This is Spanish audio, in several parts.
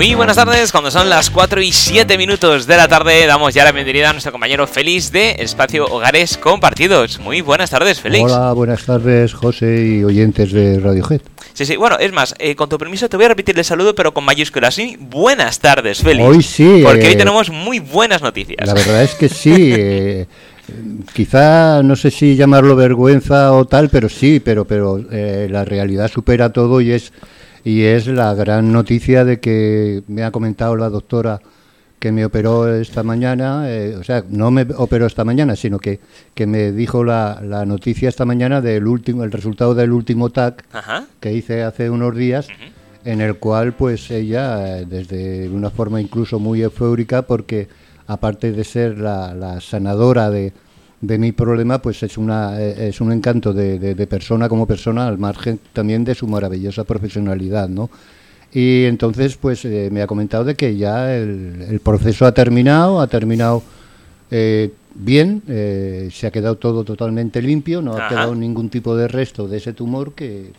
Muy buenas tardes, cuando son las 4 y 7 minutos de la tarde, damos ya la bienvenida a nuestro compañero Félix de Espacio Hogares Compartidos. Muy buenas tardes, Félix. Hola, buenas tardes, José y oyentes de Radiohead. Sí, sí, bueno, es más, eh, con tu permiso te voy a repetir el saludo, pero con mayúsculas. Sí, buenas tardes, Félix. Hoy sí. Porque hoy eh, tenemos muy buenas noticias. La verdad es que sí. eh, quizá no sé si llamarlo vergüenza o tal, pero sí, pero, pero la realidad supera todo y es, y es la gran noticia de que me ha comentado la doctora que me operó esta mañana, eh, o sea, no me operó esta mañana, sino que, que me dijo la, la noticia esta mañana del último, el resultado del último TAC Ajá. que hice hace unos días, en el cual pues ella, eh, desde una forma incluso muy eufórica, porque aparte de ser la, la sanadora de, de mi problema, pues es, una, eh, es un encanto de, de- de persona como persona, al margen también de su maravillosa profesionalidad, ¿no? Y entonces pues eh, me ha comentado de que ya el, el proceso ha terminado, ha terminado eh, bien, eh, se ha quedado todo totalmente limpio, no ha quedado ningún tipo de resto de ese tumor que,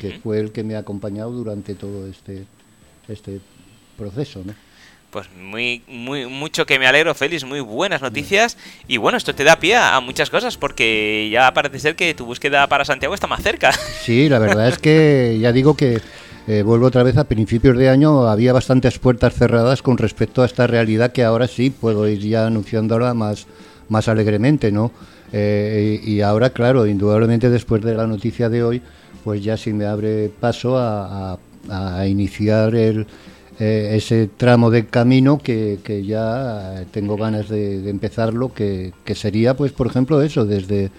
que fue el que me ha acompañado durante todo este, este proceso. ¿no? Pues muy, muy, mucho que me alegro, Félix, muy buenas noticias. Y bueno, esto te da pie a, muchas cosas, porque ya parece ser que tu búsqueda para Santiago está más cerca. Sí, la verdad es que ya digo que eh, vuelvo otra vez a principios de año, había bastantes puertas cerradas con respecto a esta realidad que ahora sí puedo ir ya anunciándola más, más alegremente, ¿no? Eh, y, y ahora, claro, indudablemente después de la noticia de hoy, pues ya sí me abre paso a, a- a iniciar el, eh, ese tramo de camino que, que ya tengo ganas de, de empezarlo, que, que sería, pues, por ejemplo, eso, desde,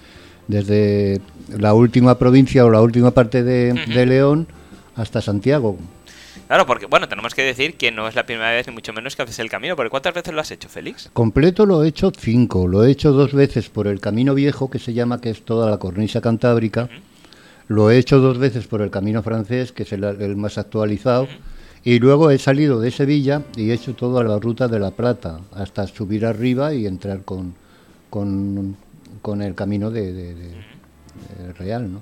desde la última provincia o la última parte de, de León hasta Santiago. Claro, porque bueno, tenemos que decir que no es la primera vez ni mucho menos que haces el camino, porque ¿cuántas veces lo has hecho, Félix? Completo lo he hecho cinco, lo he hecho dos veces por el Camino Viejo, que se llama, que es toda la cornisa cantábrica, lo he hecho dos veces por el Camino Francés, que es el, el más actualizado, y luego he salido de Sevilla y he hecho toda la ruta de La Plata, hasta subir arriba y entrar con, con, con el camino de, de- real, ¿no?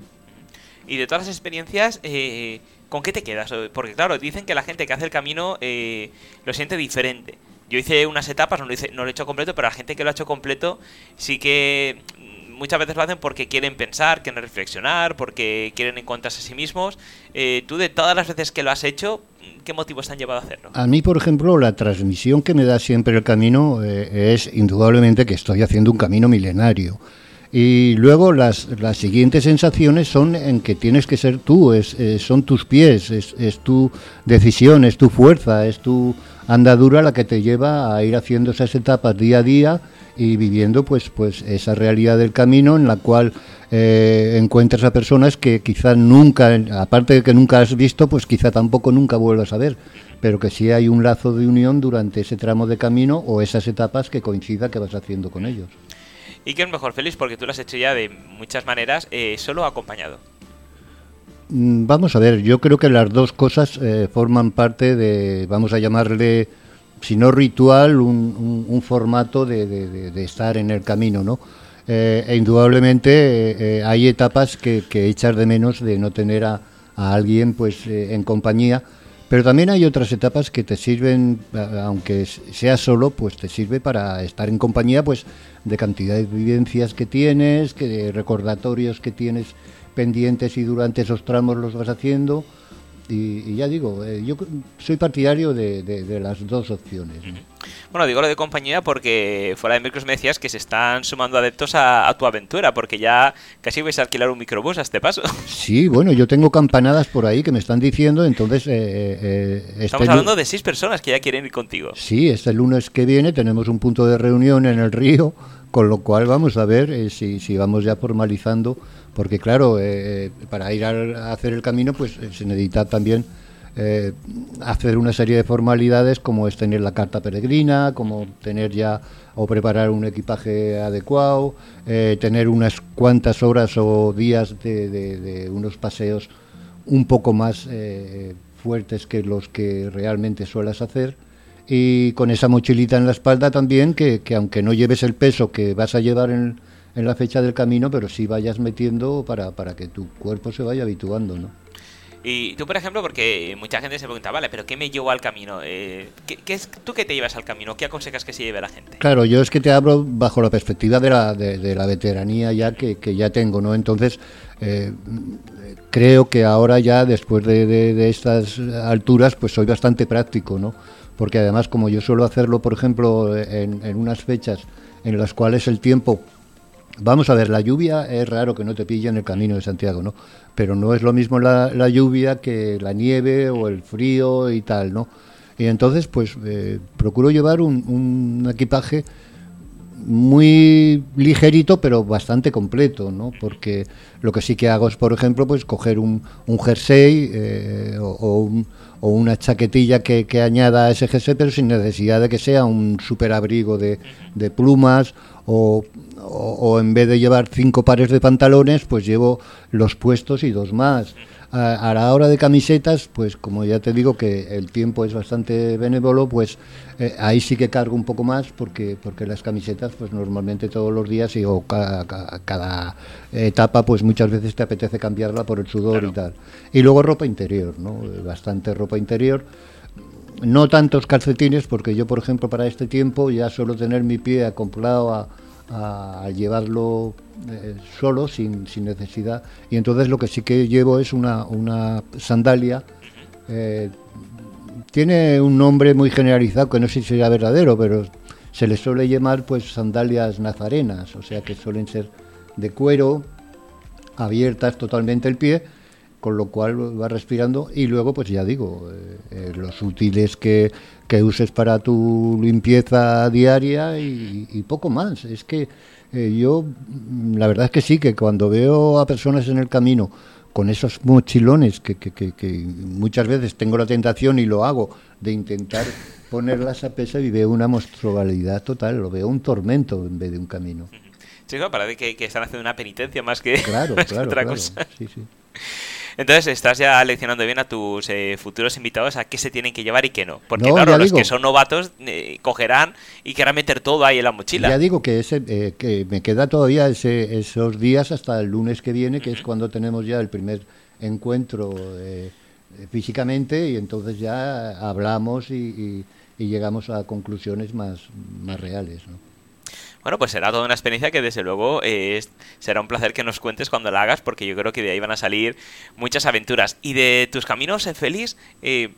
Y de todas las experiencias, eh, ¿con qué te quedas? Porque claro, dicen que la gente que hace el camino eh, lo siente diferente. Yo hice unas etapas, no lo, hice, no lo he hecho completo, pero la gente que lo ha hecho completo sí que muchas veces lo hacen porque quieren pensar, quieren reflexionar, porque quieren encontrarse a sí mismos. Eh, tú de todas las veces que lo has hecho, ¿qué motivos te han llevado a hacerlo? A mí, por ejemplo, la transmisión que me da siempre el camino eh, es indudablemente que estoy haciendo un camino milenario. Y luego las, las siguientes sensaciones son en que tienes que ser tú, es, eh, son tus pies, es, es tu decisión, es tu fuerza, es tu andadura la que te lleva a ir haciendo esas etapas día a día y viviendo pues, pues esa realidad del camino en la cual eh, encuentras a personas que quizá nunca, aparte de que nunca has visto, pues quizá tampoco nunca vuelvas a ver, pero que sí hay un lazo de unión durante ese tramo de camino o esas etapas que coincida que vas haciendo con ellos. ¿Y qué es mejor, Félix? Porque tú lo has hecho ya de muchas maneras, eh, solo acompañado. Mm, Vamos a ver, yo creo que las dos cosas eh, forman parte de, vamos a llamarle, si no ritual, un, un- un formato de, de- de- estar en el camino, ¿no? Eh, e indudablemente eh, eh, hay etapas que, que echas de menos de no tener a, a alguien pues eh, en compañía, pero también hay otras etapas que te sirven, a- aunque sea solo, pues te sirve para estar en compañía pues de cantidad de vivencias que tienes, que de recordatorios que tienes pendientes y durante esos tramos los vas haciendo. Y, y ya digo, eh, yo soy partidario de, de- de las dos opciones. ¿no? Bueno, digo lo de compañía porque fuera de micros me decías que se están sumando adeptos a, a tu aventura, porque ya casi vais a alquilar un microbús a este paso. Sí, bueno, yo tengo campanadas por ahí que me están diciendo, entonces... eh, eh, este Estamos hablando de seis personas que ya quieren ir contigo. Sí, este lunes que viene tenemos un punto de reunión en el río, con lo cual vamos a ver si, si vamos ya formalizando, porque claro, eh, para ir a hacer el camino pues eh, se necesita también eh, hacer una serie de formalidades como es tener la carta peregrina, como tener ya o preparar un equipaje adecuado, eh, tener unas cuantas horas o días de, unos paseos un poco más eh, fuertes que los que realmente suelas hacer. Y con esa mochilita en la espalda también que, que aunque no lleves el peso que vas a llevar en, en la fecha del camino, pero sí vayas metiendo para, para que tu cuerpo se vaya habituando, ¿no? Y tú, por ejemplo, porque mucha gente se pregunta, vale, pero ¿qué me llevo al camino? Eh, ¿qué, es, ¿Tú qué te llevas al camino? ¿Qué aconsejas que se lleve la gente? Claro, yo es que te hablo bajo la perspectiva de la, de, la veteranía ya que, ya tengo, ¿no? Entonces, eh, creo que ahora ya, después de, estas alturas, pues soy bastante práctico, ¿no? Porque además, como yo suelo hacerlo, por ejemplo, en, en unas fechas en las cuales el tiempo Vamos a ver, la lluvia es raro que no te pille en el camino de Santiago, ¿no? Pero no es lo mismo la, lluvia que la nieve o el frío y tal, ¿no? Y entonces, pues, eh, procuro llevar un, equipaje muy ligerito, pero bastante completo, ¿no? Porque lo que sí que hago es, por ejemplo, pues coger un, un jersey eh, o, una chaquetilla que, añada a ese jersey, pero sin necesidad de que sea un superabrigo de, de plumas o, o, en vez de llevar cinco pares de pantalones, pues llevo los puestos y dos más. A, la hora de camisetas, pues como ya te digo que el tiempo es bastante benévolo, pues eh, ahí sí que cargo un poco más porque porque las camisetas, pues normalmente todos los días y o cada, etapa, pues muchas veces te apetece cambiarla por el sudor y tal. Y luego ropa interior, ¿no? Bastante ropa interior no tantos calcetines, porque yo, por ejemplo, para este tiempo ya suelo tener mi pie acoplado a, a, llevarlo eh, solo, sin, sin, necesidad. Y entonces lo que sí que llevo es una, una sandalia. Eh, tiene un nombre muy generalizado que no sé si será verdadero, pero se le suele llamar pues sandalias nazarenas, o sea que suelen ser de cuero, abiertas totalmente el pie con lo cual va respirando y luego pues ya digo eh, eh, los útiles que, que, uses para tu limpieza diaria y, poco más es que eh, yo mm, la verdad es que sí que cuando veo a personas en el camino con esos mochilones que, que, que, muchas veces tengo la tentación y lo hago de intentar ponerlas a peso y veo una monstrualidad total lo veo un tormento en vez de un camino Sí, parece que, que están haciendo una penitencia más que, claro, claro, otra cosa. Sí, sí. Entonces estás ya leccionando bien a tus eh, futuros invitados a qué se tienen que llevar y qué no. Porque claro, los que son novatos eh, cogerán y querrán meter todo ahí en la mochila. Ya digo que, ese, eh, que me queda todavía ese, esos días hasta el lunes que viene, que es cuando tenemos ya el primer encuentro físicamente y entonces ya hablamos y, y, llegamos a conclusiones más, más reales. ¿no? Bueno, pues será toda una experiencia que desde luego eh, será un placer que nos cuentes cuando la hagas, porque yo creo que de ahí van a salir muchas aventuras. Y de tus caminos en Feliz, eh,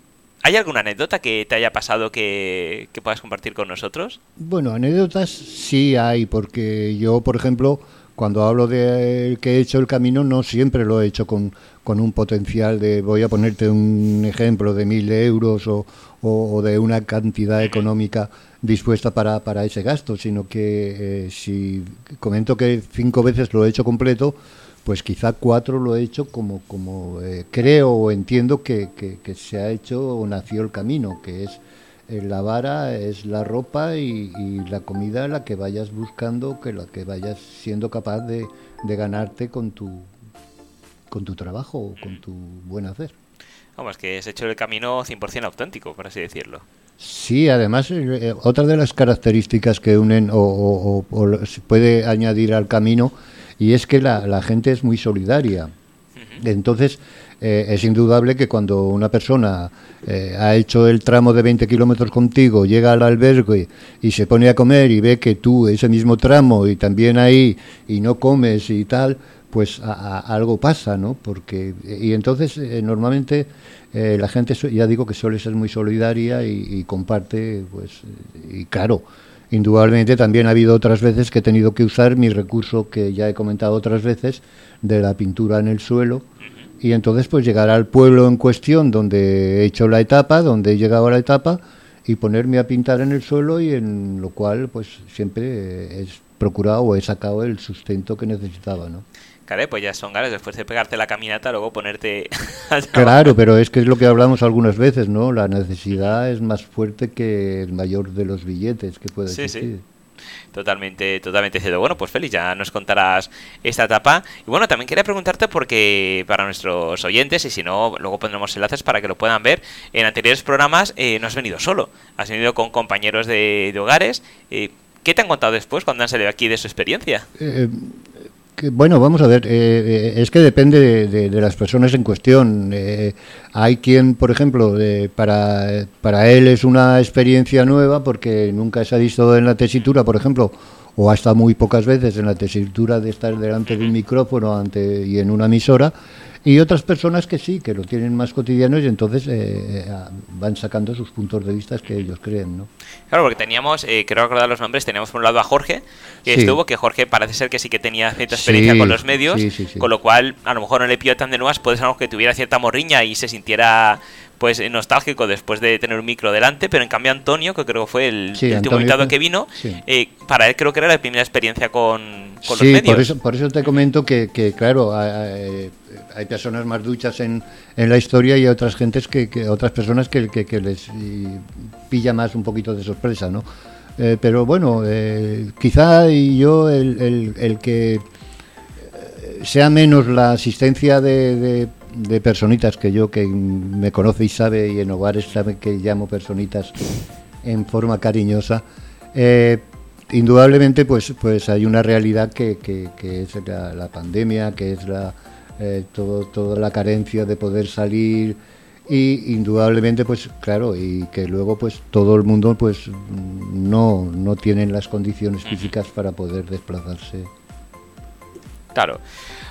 ¿hay alguna anécdota que te haya pasado que, puedas compartir con nosotros? Bueno, anécdotas sí hay, porque yo, por ejemplo, cuando hablo de que he hecho el camino, no siempre lo he hecho con, con un potencial de, voy a ponerte un ejemplo, de mil euros o, o de una cantidad económica dispuesta para, para ese gasto, sino que eh, si comento que cinco veces lo he hecho completo, pues quizá cuatro lo he hecho como, como eh, creo o entiendo que, que, se ha hecho o nació el camino, que es eh, la vara, es la ropa y, la comida la que vayas buscando, que la que vayas siendo capaz de, de ganarte con tu, con tu trabajo o con tu buen hacer. Vamos, que has hecho el camino 100% auténtico, por así decirlo. Sí, además, eh, eh, otra de las características que unen o, se puede añadir al camino, y es que la, gente es muy solidaria. Entonces, eh, es indudable que cuando una persona ha hecho el tramo de 20 kilómetros contigo, llega al albergue y se pone a comer y ve que tú ese mismo tramo y también ahí y no comes y tal, pues algo pasa, ¿no? Porque y entonces normalmente eh, la gente, ya digo que suele ser muy solidaria y, comparte, pues, y claro, indudablemente también ha habido otras veces que he tenido que usar mi recurso que ya he comentado otras veces, de la pintura en el suelo, y entonces pues llegar al pueblo en cuestión donde he hecho la etapa, donde he llegado a la etapa, y ponerme a pintar en el suelo y en lo cual pues siempre he procurado o he sacado el sustento que necesitaba, ¿no? Claro, pues ya son ganas después de pegarte la caminata, luego ponerte... claro, pero es que es lo que hablamos algunas veces, ¿no? La necesidad es más fuerte que el mayor de los billetes que puede existir. Sí. Totalmente, totalmente cierto. Bueno, pues Félix, ya nos contarás esta etapa. Y bueno, también quería preguntarte porque para nuestros oyentes, y si no, luego pondremos enlaces para que lo puedan ver, en anteriores programas eh, no has venido solo, has venido con compañeros de, hogares. Eh, ¿Qué te han contado después cuando han salido aquí de su experiencia? Eh, bueno, vamos a ver, eh, eh, es que depende de, las personas en cuestión. Eh, hay quien, por ejemplo, para, para él es una experiencia nueva porque nunca se ha visto en la tesitura, por ejemplo, o hasta muy pocas veces en la tesitura de estar delante de un micrófono ante, y en una emisora, y otras personas que sí, que lo tienen más cotidiano y entonces eh, eh, van sacando sus puntos de vista que ellos creen, ¿no? Claro, porque teníamos, eh, quiero recordar los nombres, teníamos por un lado a Jorge, que estuvo, que Jorge parece ser que sí que tenía cierta experiencia con los medios, con lo cual a lo mejor no le pidió tan de nuevas, puede ser que tuviera cierta morriña y se sintiera pues nostálgico después de tener un micro delante, pero en cambio Antonio, que creo que fue el, último invitado que vino, eh, para él creo que era la primera experiencia con, con los medios. Por eso, por eso te comento que, que claro, hay, personas más duchas en, en, la historia y otras gentes que, otras personas que, que, les pilla más un poquito de sorpresa, ¿no? Eh, pero bueno, eh, quizá yo el, el, el que sea menos la asistencia de de personitas que yo, que me conoce y sabe, y en hogares sabe que llamo personitas en forma cariñosa, eh, indudablemente pues, pues hay una realidad que, que, es la, pandemia, que es la, eh, todo, toda la carencia de poder salir y indudablemente pues claro y que luego pues todo el mundo pues no no tienen las condiciones físicas para poder desplazarse. Claro.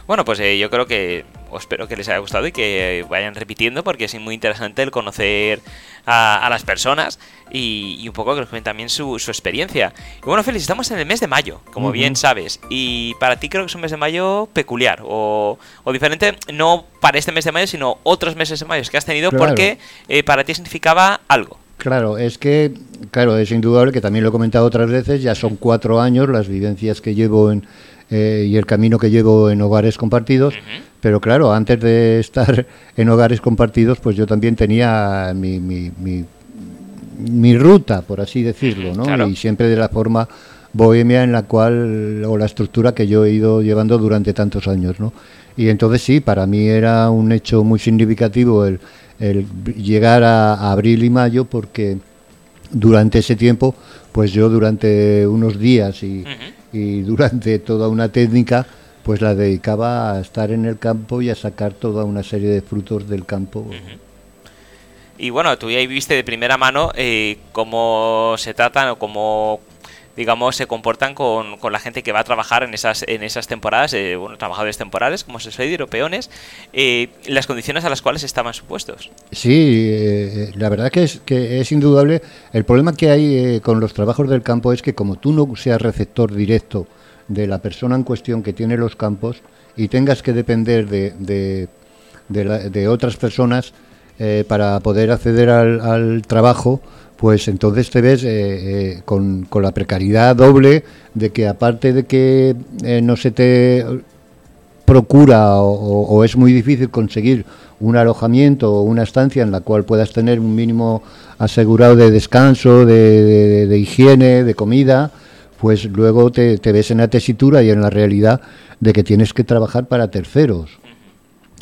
Bueno, pues eh, yo creo que espero que les haya gustado y que vayan repitiendo porque es muy interesante el conocer a, las personas y, un poco que nos cuenten también su, experiencia. Y bueno, Félix, estamos en el mes de mayo, como bien sabes, y para ti creo que es un mes de mayo peculiar o, diferente, no para este mes de mayo, sino otros meses de mayo que has tenido porque eh, para ti significaba algo. Claro, es que, claro, es indudable que también lo he comentado otras veces, ya son cuatro años las vivencias que llevo en, eh, y el camino que llevo en hogares compartidos. Pero claro, antes de estar en hogares compartidos, pues yo también tenía mi, mi, mi, ruta, por así decirlo, ¿no? Y siempre de la forma bohemia en la cual, o la estructura que yo he ido llevando durante tantos años, ¿no? Y entonces sí, para mí era un hecho muy significativo el, el llegar a, abril y mayo porque durante ese tiempo, pues yo durante unos días y, y durante toda una técnica pues la dedicaba a estar en el campo y a sacar toda una serie de frutos del campo. Y bueno, tú ya viste de primera mano eh, cómo se tratan o cómo digamos, se comportan con, con, la gente que va a trabajar en esas, en esas temporadas, eh, bueno, trabajadores temporales, como se suele decir, peones, eh, las condiciones a las cuales estaban supuestos. Sí, eh, la verdad que es, que es indudable. El problema que hay con los trabajos del campo es que como tú no seas receptor directo de la persona en cuestión que tiene los campos y tengas que depender de, de, de, otras personas para poder acceder al, al trabajo, pues entonces te ves eh, eh, con, la precariedad doble de que aparte de que eh, no se te procura o, es muy difícil conseguir un alojamiento o una estancia en la cual puedas tener un mínimo asegurado de descanso, de, higiene, de comida, pues luego te, ves en la tesitura y en la realidad de que tienes que trabajar para terceros.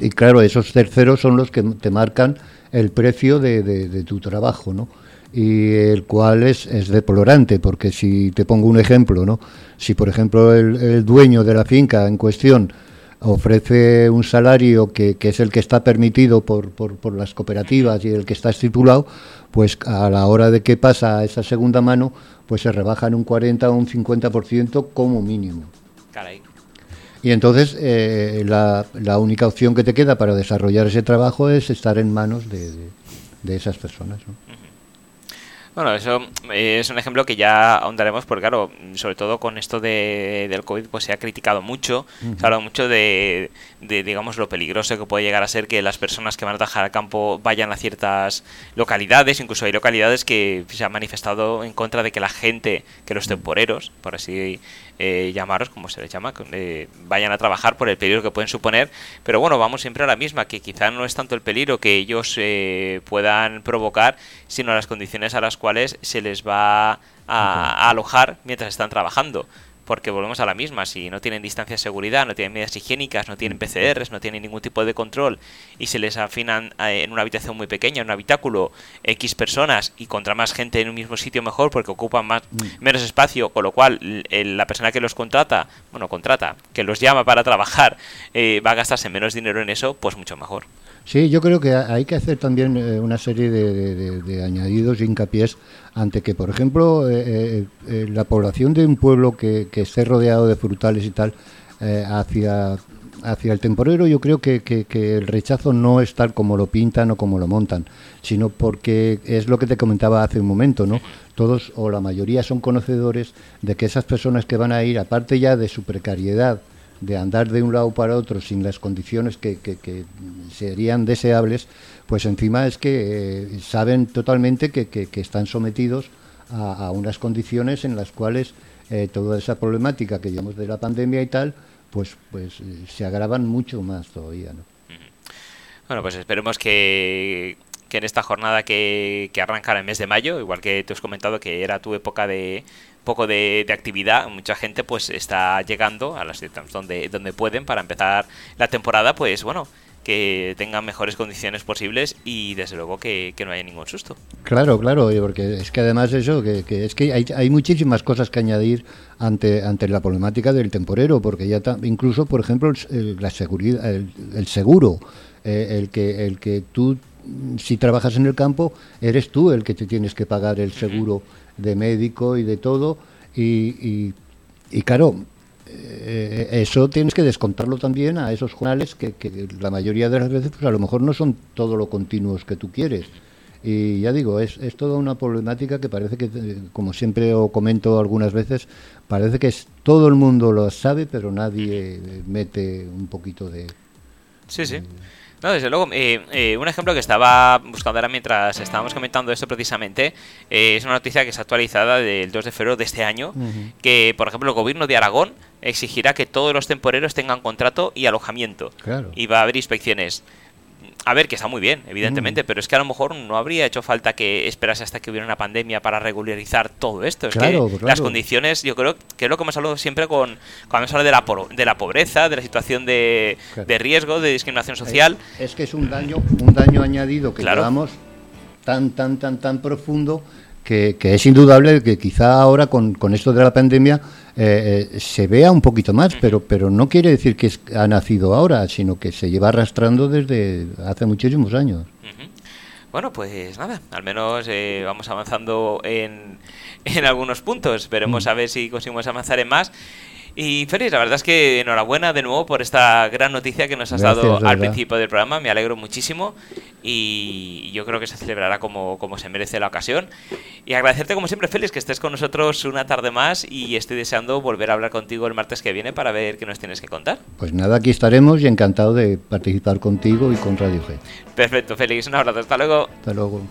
Y claro, esos terceros son los que te marcan el precio de, de tu trabajo, ¿no? y el cual es, es, deplorante, porque si te pongo un ejemplo, ¿no? si por ejemplo el, dueño de la finca en cuestión ofrece un salario que, que es el que está permitido por, por, por, las cooperativas y el que está estipulado, pues a la hora de que pasa a esa segunda mano, pues se rebaja en un 40 o un 50% como mínimo. Y entonces eh, la, la, única opción que te queda para desarrollar ese trabajo es estar en manos de, de, de esas personas. ¿no? Bueno, eso eh, es un ejemplo que ya ahondaremos porque, claro, sobre todo con esto de, del COVID, pues se ha criticado mucho, se ha hablado mucho de, de, digamos, lo peligroso que puede llegar a ser que las personas que van a trabajar al campo vayan a ciertas localidades, incluso hay localidades que se han manifestado en contra de que la gente, que los temporeros, por así eh, llamaros, como se les llama, eh, vayan a trabajar por el peligro que pueden suponer. Pero bueno, vamos siempre a la misma, que quizá no es tanto el peligro que ellos eh, puedan provocar, sino las condiciones a las cuales se les va a, alojar mientras están trabajando porque volvemos a la misma. Si no tienen distancia de seguridad, no tienen medidas higiénicas, no tienen PCRs, no tienen ningún tipo de control y se les afinan eh, en una habitación muy pequeña, en un habitáculo, X personas y contra más gente en un mismo sitio mejor porque ocupan más, menos espacio, con lo cual la persona que los contrata, bueno, contrata, que los llama para trabajar, eh, va a gastarse menos dinero en eso, pues mucho mejor. Sí, yo creo que hay que hacer también eh, una serie de, añadidos y hincapiés ante que, por ejemplo, eh, eh, la población de un pueblo que, esté rodeado de frutales y tal, hacia, hacia el temporero, yo creo que, que, el rechazo no es tal como lo pintan o como lo montan, sino porque es lo que te comentaba hace un momento, ¿no? Todos o la mayoría son conocedores de que esas personas que van a ir, aparte ya de su precariedad, de andar de un lado para otro sin las condiciones que, que, serían deseables, pues encima es que eh, saben totalmente que, que están sometidos a, unas condiciones en las cuales eh, toda esa problemática que llevamos de la pandemia y tal, pues, pues eh, se agravan mucho más todavía. ¿no? Bueno, pues esperemos que, que en esta jornada que, que arranca en el mes de mayo, igual que te has comentado que era tu época de, poco de, actividad, mucha gente pues está llegando a las donde, donde pueden para empezar la temporada, pues bueno, que tengan mejores condiciones posibles y desde luego que, no haya ningún susto. Claro, claro, porque es que además eso, que, es que hay, hay, muchísimas cosas que añadir ante, ante la problemática del temporero, porque ya incluso, por ejemplo, el, la seguridad, el, seguro, eh, el, que, el que tú, si trabajas en el campo, eres tú el que te tienes que pagar el seguro de médico y de todo. Y, y, claro, eh, eso tienes que descontarlo también a esos jornales que, que, la mayoría de las veces pues a lo mejor no son todo lo continuos que tú quieres. Y ya digo, es, es toda una problemática que parece que, como siempre o comento algunas veces, parece que es, todo el mundo lo sabe, pero nadie mete un poquito de... Sí, sí. No, desde luego. Eh, eh, un ejemplo que estaba buscando ahora mientras estábamos comentando esto precisamente eh, es una noticia que está actualizada del 2 de febrero de este año, que por ejemplo el gobierno de Aragón exigirá que todos los temporeros tengan contrato y alojamiento. Y va a haber inspecciones. A ver, que está muy bien, evidentemente, mm. pero es que a lo mejor no habría hecho falta que esperase hasta que hubiera una pandemia para regularizar todo esto. Es que las condiciones, yo creo que es lo que hemos hablado siempre con, cuando hemos hablado de la, de la pobreza, de la situación de, riesgo, de discriminación social. Es, que es un daño, un daño añadido que llevamos tan, tan, tan, tan profundo que, es indudable que quizá ahora con, con esto de la pandemia eh, eh, se vea un poquito más, pero, pero no quiere decir que ha nacido ahora, sino que se lleva arrastrando desde hace muchísimos años. Bueno, pues nada, al menos eh, vamos avanzando en, en algunos puntos. Veremos a ver si conseguimos avanzar en más. Y Félix, la verdad es que enhorabuena de nuevo por esta gran noticia que nos has dado al principio del programa. Me alegro muchísimo y yo creo que se celebrará como, como se merece la ocasión. Y agradecerte como siempre, Félix, que estés con nosotros una tarde más y estoy deseando volver a hablar contigo el martes que viene para ver qué nos tienes que contar. Pues nada, aquí estaremos y encantado de participar contigo y con Radio G. Perfecto, Félix, un abrazo, hasta luego. Hasta luego.